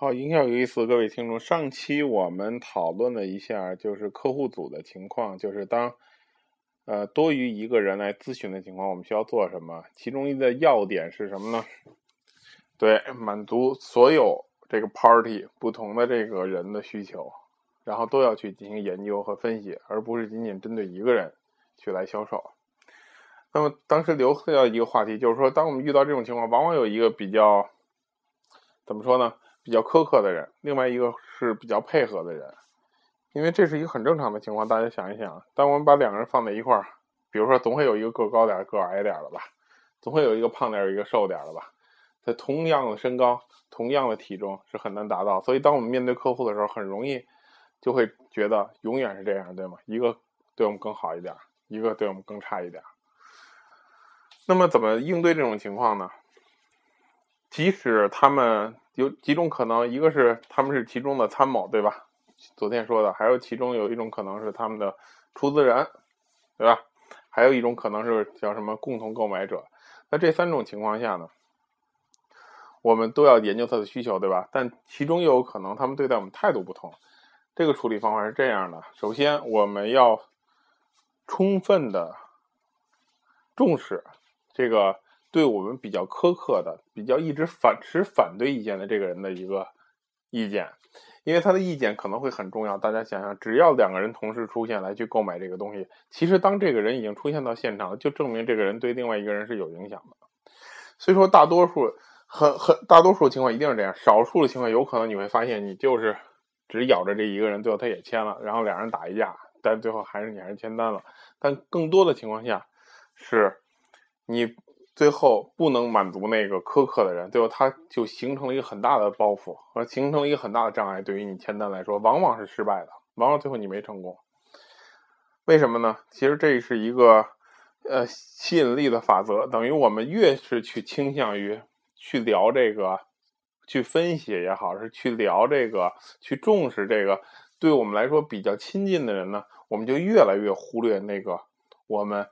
好，营销有意思，各位听众。上期我们讨论了一下，就是客户组的情况，就是当呃多于一个人来咨询的情况，我们需要做什么？其中一个要点是什么呢？对，满足所有这个 party 不同的这个人的需求，然后都要去进行研究和分析，而不是仅仅针对一个人去来销售。那么当时留下一个话题，就是说，当我们遇到这种情况，往往有一个比较怎么说呢？比较苛刻的人，另外一个是比较配合的人，因为这是一个很正常的情况。大家想一想，当我们把两个人放在一块儿，比如说总会有一个个高点、个矮点的吧，总会有一个胖点、一个瘦点的吧。在同样的身高、同样的体重是很难达到，所以当我们面对客户的时候，很容易就会觉得永远是这样，对吗？一个对我们更好一点，一个对我们更差一点。那么怎么应对这种情况呢？即使他们有几种可能，一个是他们是其中的参谋，对吧？昨天说的，还有其中有一种可能是他们的出资人，对吧？还有一种可能是叫什么共同购买者。那这三种情况下呢，我们都要研究他的需求，对吧？但其中又有可能他们对待我们态度不同。这个处理方法是这样的：首先，我们要充分的重视这个。对我们比较苛刻的、比较一直反持反对意见的这个人的一个意见，因为他的意见可能会很重要。大家想想，只要两个人同时出现来去购买这个东西，其实当这个人已经出现到现场了，就证明这个人对另外一个人是有影响的。所以说，大多数很很大多数情况一定是这样，少数的情况有可能你会发现，你就是只咬着这一个人，最后他也签了，然后两人打一架，但最后还是你还是签单了。但更多的情况下是，你。最后不能满足那个苛刻的人，最后他就形成了一个很大的包袱，和形成了一个很大的障碍。对于你签单来说，往往是失败的，往往最后你没成功。为什么呢？其实这是一个呃吸引力的法则，等于我们越是去倾向于去聊这个，去分析也好，是去聊这个，去重视这个，对我们来说比较亲近的人呢，我们就越来越忽略那个我们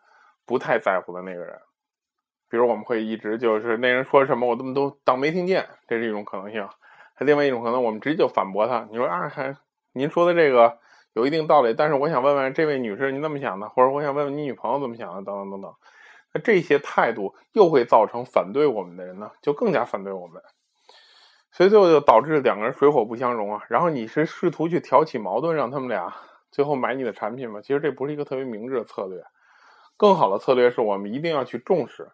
不太在乎的那个人。比如我们会一直就是那人说什么，我怎么都当没听见，这是一种可能性。还另外一种可能，我们直接就反驳他。你说啊，还您说的这个有一定道理，但是我想问问这位女士，您怎么想的？或者我想问问你女朋友怎么想的？等等等等。那这些态度又会造成反对我们的人呢，就更加反对我们。所以最后就导致两个人水火不相容啊。然后你是试图去挑起矛盾，让他们俩最后买你的产品吗？其实这不是一个特别明智的策略。更好的策略是我们一定要去重视。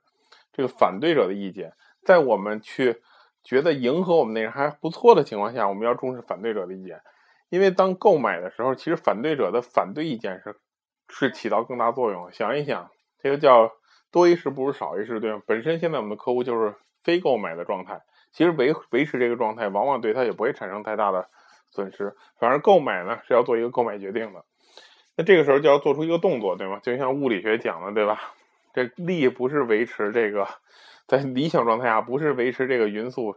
这个反对者的意见，在我们去觉得迎合我们那人还不错的情况下，我们要重视反对者的意见，因为当购买的时候，其实反对者的反对意见是是起到更大作用。想一想，这个叫多一事不如少一事，对吗？本身现在我们的客户就是非购买的状态，其实维维持这个状态，往往对他也不会产生太大的损失，反而购买呢是要做一个购买决定的，那这个时候就要做出一个动作，对吗？就像物理学讲的，对吧？这力不是维持这个，在理想状态下不是维持这个匀速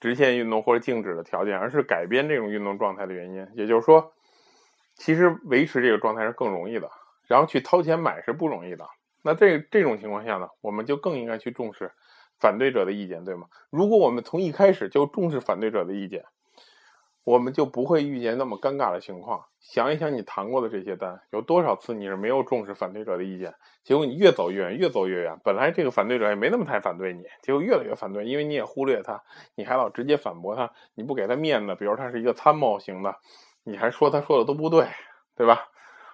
直线运动或者静止的条件，而是改变这种运动状态的原因。也就是说，其实维持这个状态是更容易的，然后去掏钱买是不容易的。那这这种情况下呢，我们就更应该去重视反对者的意见，对吗？如果我们从一开始就重视反对者的意见，我们就不会遇见那么尴尬的情况。想一想，你谈过的这些单，有多少次你是没有重视反对者的意见？结果你越走越远，越走越远。本来这个反对者也没那么太反对你，结果越来越反对，因为你也忽略他，你还老直接反驳他，你不给他面子。比如他是一个参谋型的，你还说他说的都不对，对吧？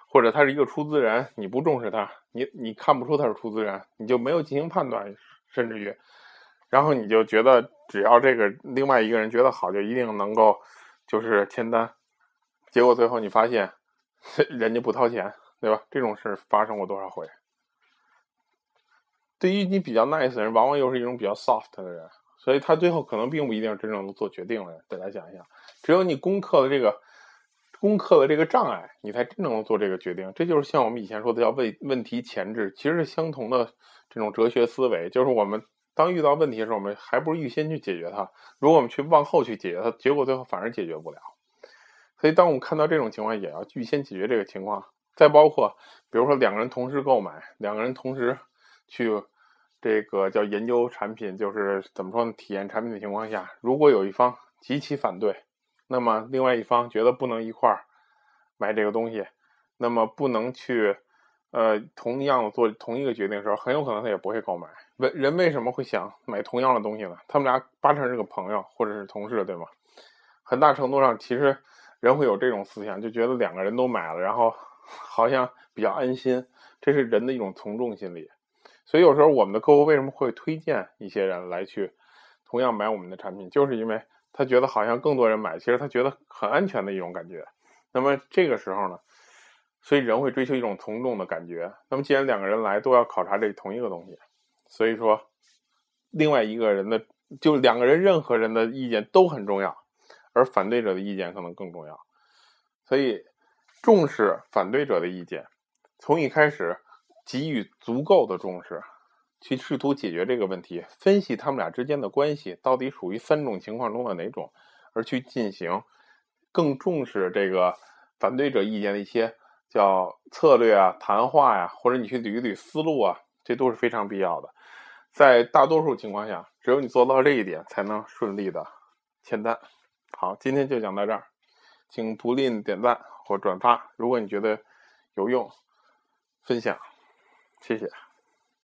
或者他是一个出资人，你不重视他，你你看不出他是出资人，你就没有进行判断，甚至于，然后你就觉得只要这个另外一个人觉得好，就一定能够。就是签单，结果最后你发现人家不掏钱，对吧？这种事发生过多少回？对于你比较 nice 的人，往往又是一种比较 soft 的人，所以他最后可能并不一定真正能做决定的。大家想一想，只有你攻克了这个攻克了这个障碍，你才真正能做这个决定。这就是像我们以前说的叫问问题前置，其实是相同的这种哲学思维，就是我们。当遇到问题的时候，我们还不如预先去解决它。如果我们去往后去解决它，结果最后反而解决不了。所以，当我们看到这种情况，也要预先解决这个情况。再包括，比如说两个人同时购买，两个人同时去这个叫研究产品，就是怎么说呢？体验产品的情况下，如果有一方极其反对，那么另外一方觉得不能一块儿买这个东西，那么不能去呃同样做同一个决定的时候，很有可能他也不会购买。为人为什么会想买同样的东西呢？他们俩八成是个朋友或者是同事，对吗？很大程度上，其实人会有这种思想，就觉得两个人都买了，然后好像比较安心，这是人的一种从众心理。所以有时候我们的客户为什么会推荐一些人来去同样买我们的产品，就是因为他觉得好像更多人买，其实他觉得很安全的一种感觉。那么这个时候呢，所以人会追求一种从众的感觉。那么既然两个人来都要考察这同一个东西。所以说，另外一个人的就两个人任何人的意见都很重要，而反对者的意见可能更重要。所以重视反对者的意见，从一开始给予足够的重视，去试图解决这个问题，分析他们俩之间的关系到底属于三种情况中的哪种，而去进行更重视这个反对者意见的一些叫策略啊、谈话呀，或者你去捋一捋思路啊。这都是非常必要的，在大多数情况下，只有你做到这一点，才能顺利的签单。好，今天就讲到这儿，请不吝点赞或转发。如果你觉得有用，分享，谢谢。